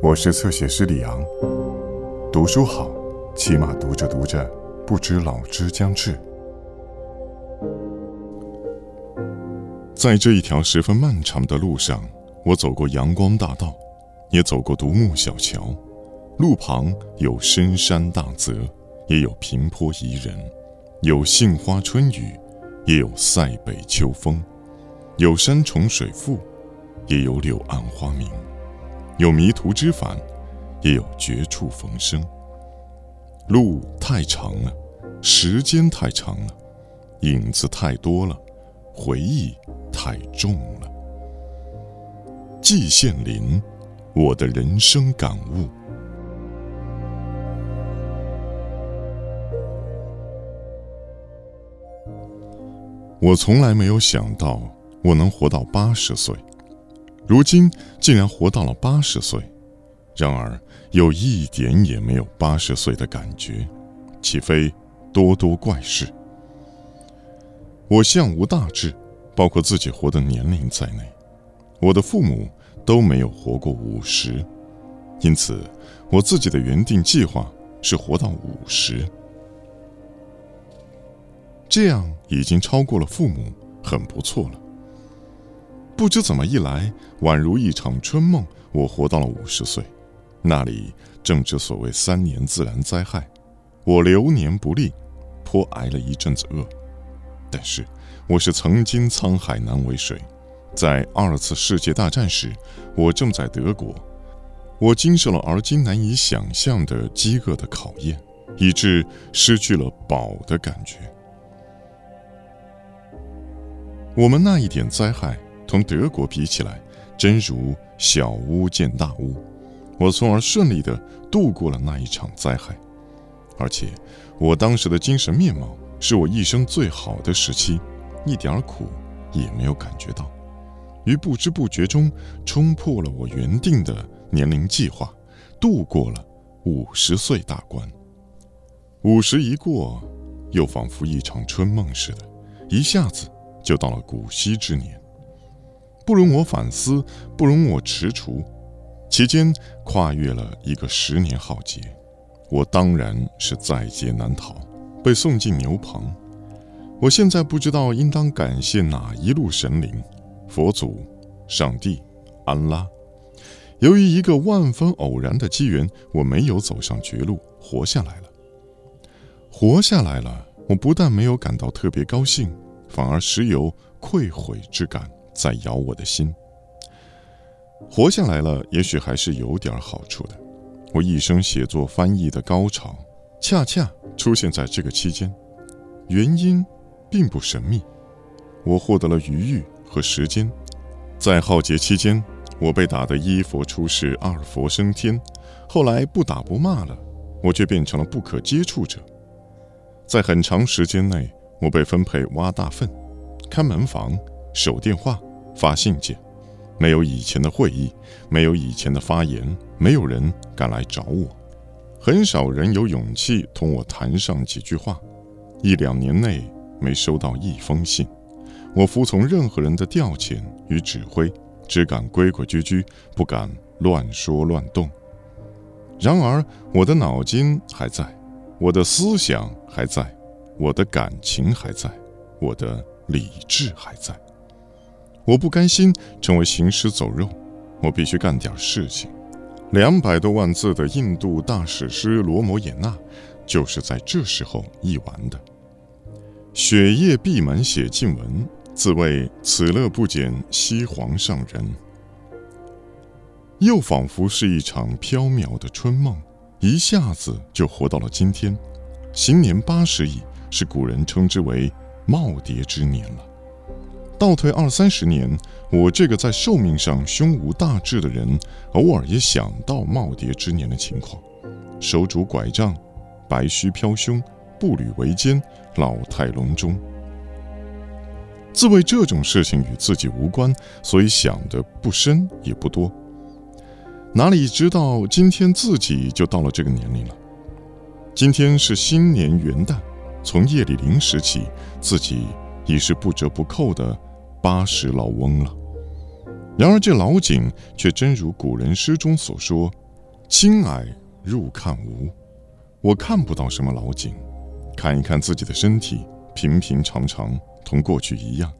我是侧写师李昂。读书好，起码读着读着，不知老之将至。在这一条十分漫长的路上，我走过阳光大道，也走过独木小桥。路旁有深山大泽，也有平坡宜人；有杏花春雨，也有塞北秋风；有山重水复，也有柳暗花明；有迷途知返，也有绝处逢生。路太长了，时间太长了，影子太多了，回忆太重了。季羡林，我的人生感悟。我从来没有想到我能活到八十岁，如今竟然活到了八十岁，然而又一点也没有八十岁的感觉，岂非多多怪事？我相无大志，包括自己活的年龄在内，我的父母都没有活过五十，因此我自己的原定计划是活到五十。这样已经超过了父母，很不错了。不知怎么一来，宛如一场春梦，我活到了五十岁。那里正值所谓三年自然灾害，我流年不利，颇挨了一阵子饿。但是我是曾经沧海难为水，在二次世界大战时，我正在德国，我经受了而今难以想象的饥饿的考验，以致失去了饱的感觉。我们那一点灾害，同德国比起来，真如小巫见大巫。我从而顺利地度过了那一场灾害，而且我当时的精神面貌是我一生最好的时期，一点苦也没有感觉到，于不知不觉中冲破了我原定的年龄计划，度过了五十岁大关。五十一过，又仿佛一场春梦似的，一下子。就到了古稀之年，不容我反思，不容我踟蹰，其间跨越了一个十年浩劫，我当然是在劫难逃，被送进牛棚。我现在不知道应当感谢哪一路神灵，佛祖、上帝、安拉。由于一个万分偶然的机缘，我没有走上绝路，活下来了。活下来了，我不但没有感到特别高兴。反而时有愧悔之感在咬我的心。活下来了，也许还是有点好处的。我一生写作翻译的高潮，恰恰出现在这个期间。原因并不神秘，我获得了余裕和时间。在浩劫期间，我被打得一佛出世，二佛升天。后来不打不骂了，我却变成了不可接触者。在很长时间内。我被分配挖大粪、看门房、守电话、发信件，没有以前的会议，没有以前的发言，没有人敢来找我，很少人有勇气同我谈上几句话。一两年内没收到一封信，我服从任何人的调遣与指挥，只敢规规矩矩，不敢乱说乱动。然而，我的脑筋还在，我的思想还在。我的感情还在，我的理智还在。我不甘心成为行尸走肉，我必须干点事情。两百多万字的印度大史诗《罗摩衍那》，就是在这时候译完的。雪夜闭门写静文，自谓此乐不减西皇上人。又仿佛是一场飘渺的春梦，一下子就活到了今天，行年八十矣。是古人称之为耄耋之年了。倒退二三十年，我这个在寿命上胸无大志的人，偶尔也想到耄耋之年的情况：手拄拐杖，白须飘胸，步履维艰，老态龙钟。自谓这种事情与自己无关，所以想的不深也不多。哪里知道今天自己就到了这个年龄了？今天是新年元旦。从夜里零时起，自己已是不折不扣的八十老翁了。然而这老井却真如古人诗中所说：“青霭入看无，我看不到什么老井，看一看自己的身体，平平常常，同过去一样；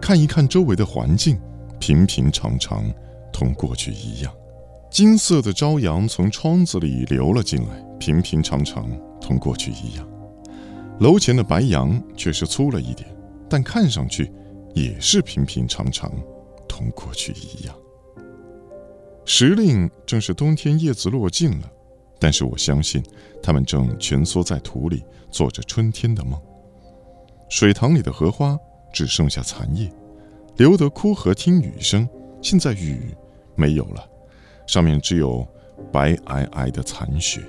看一看周围的环境，平平常常，同过去一样。金色的朝阳从窗子里流了进来，平平常常，同过去一样。楼前的白杨却是粗了一点，但看上去也是平平常常，同过去一样。时令正是冬天，叶子落尽了，但是我相信，它们正蜷缩在土里，做着春天的梦。水塘里的荷花只剩下残叶，留得枯荷听雨声。现在雨没有了。上面只有白皑皑的残雪。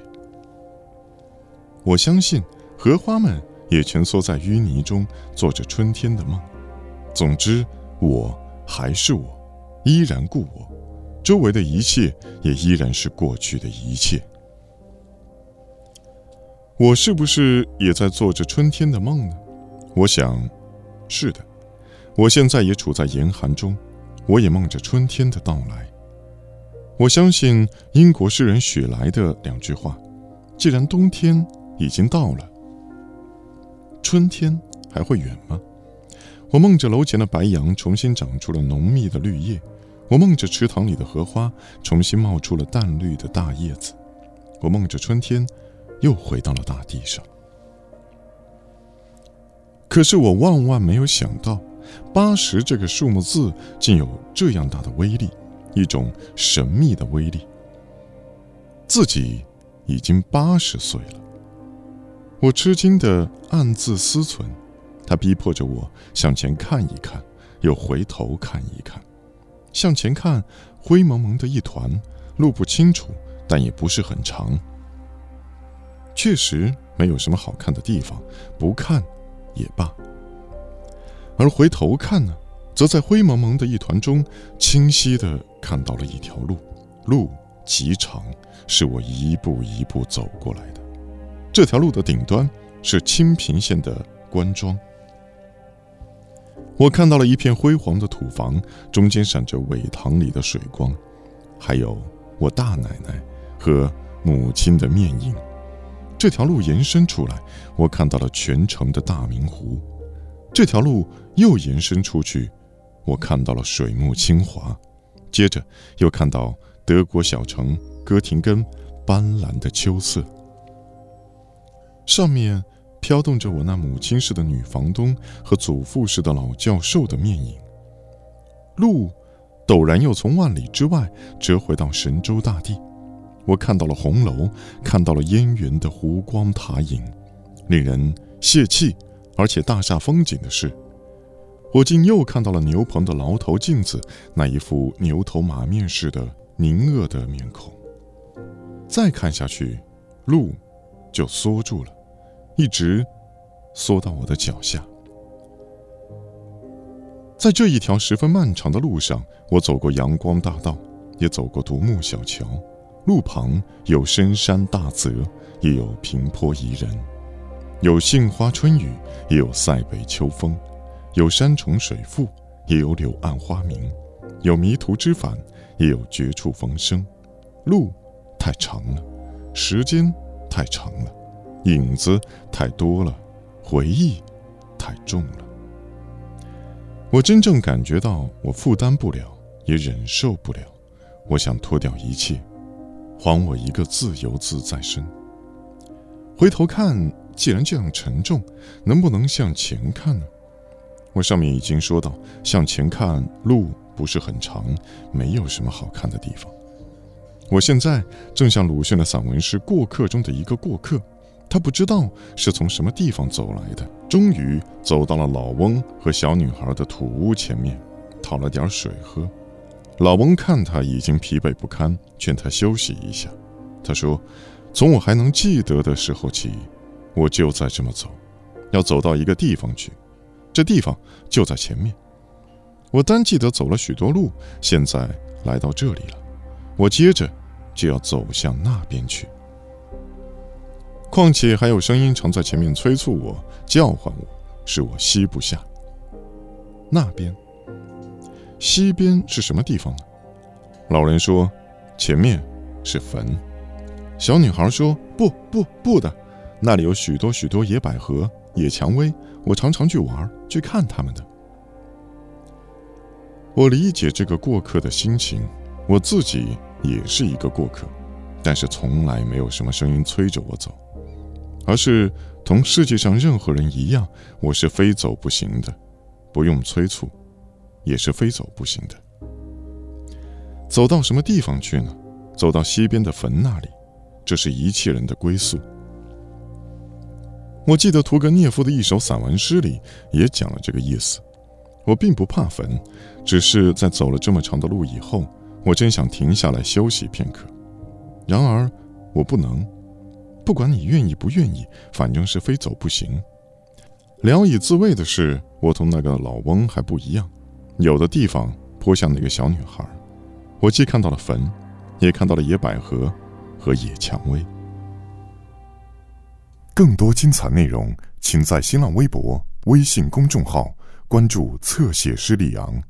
我相信荷花们也蜷缩在淤泥中，做着春天的梦。总之，我还是我，依然故我，周围的一切也依然是过去的一切。我是不是也在做着春天的梦呢？我想，是的。我现在也处在严寒中，我也梦着春天的到来。我相信英国诗人雪莱的两句话：“既然冬天已经到了，春天还会远吗？”我梦着楼前的白杨重新长出了浓密的绿叶，我梦着池塘里的荷花重新冒出了淡绿的大叶子，我梦着春天又回到了大地上。可是我万万没有想到，八十这个数目字竟有这样大的威力。一种神秘的威力。自己已经八十岁了，我吃惊的暗自思忖，他逼迫着我向前看一看，又回头看一看。向前看，灰蒙蒙的一团，路不清楚，但也不是很长。确实没有什么好看的地方，不看也罢。而回头看呢？则在灰蒙蒙的一团中，清晰地看到了一条路，路极长，是我一步一步走过来的。这条路的顶端是清平县的官庄。我看到了一片辉煌的土房，中间闪着苇塘里的水光，还有我大奶奶和母亲的面影。这条路延伸出来，我看到了全城的大明湖。这条路又延伸出去。我看到了水木清华，接着又看到德国小城哥廷根斑斓的秋色，上面飘动着我那母亲似的女房东和祖父似的老教授的面影。路陡然又从万里之外折回到神州大地，我看到了红楼，看到了烟云的湖光塔影，令人泄气，而且大煞风景的是。我竟又看到了牛棚的牢头镜子，那一副牛头马面似的凝恶的面孔。再看下去，路就缩住了，一直缩到我的脚下。在这一条十分漫长的路上，我走过阳光大道，也走过独木小桥。路旁有深山大泽，也有平坡宜人，有杏花春雨，也有塞北秋风。有山重水复，也有柳暗花明；有迷途知返，也有绝处逢生。路太长了，时间太长了，影子太多了，回忆太重了。我真正感觉到，我负担不了，也忍受不了。我想脱掉一切，还我一个自由自在身。回头看，既然这样沉重，能不能向前看呢？我上面已经说到，向前看，路不是很长，没有什么好看的地方。我现在正像鲁迅的散文诗《过客》中的一个过客，他不知道是从什么地方走来的，终于走到了老翁和小女孩的土屋前面，讨了点水喝。老翁看他已经疲惫不堪，劝他休息一下。他说：“从我还能记得的时候起，我就在这么走，要走到一个地方去。”这地方就在前面，我单记得走了许多路，现在来到这里了，我接着就要走向那边去。况且还有声音常在前面催促我、叫唤我，使我吸不下。那边，西边是什么地方呢？老人说，前面是坟。小女孩说：“不不不的，那里有许多许多野百合、野蔷薇，我常常去玩，去看它们的。”我理解这个过客的心情，我自己也是一个过客，但是从来没有什么声音催着我走，而是同世界上任何人一样，我是非走不行的，不用催促，也是非走不行的。走到什么地方去呢？走到西边的坟那里，这是一切人的归宿。我记得屠格涅夫的一首散文诗里也讲了这个意思。我并不怕坟，只是在走了这么长的路以后，我真想停下来休息片刻。然而，我不能。不管你愿意不愿意，反正是非走不行。聊以自慰的是，我同那个老翁还不一样。有的地方颇像那个小女孩。我既看到了坟，也看到了野百合和野蔷薇。更多精彩内容，请在新浪微博、微信公众号关注“侧写师李昂”。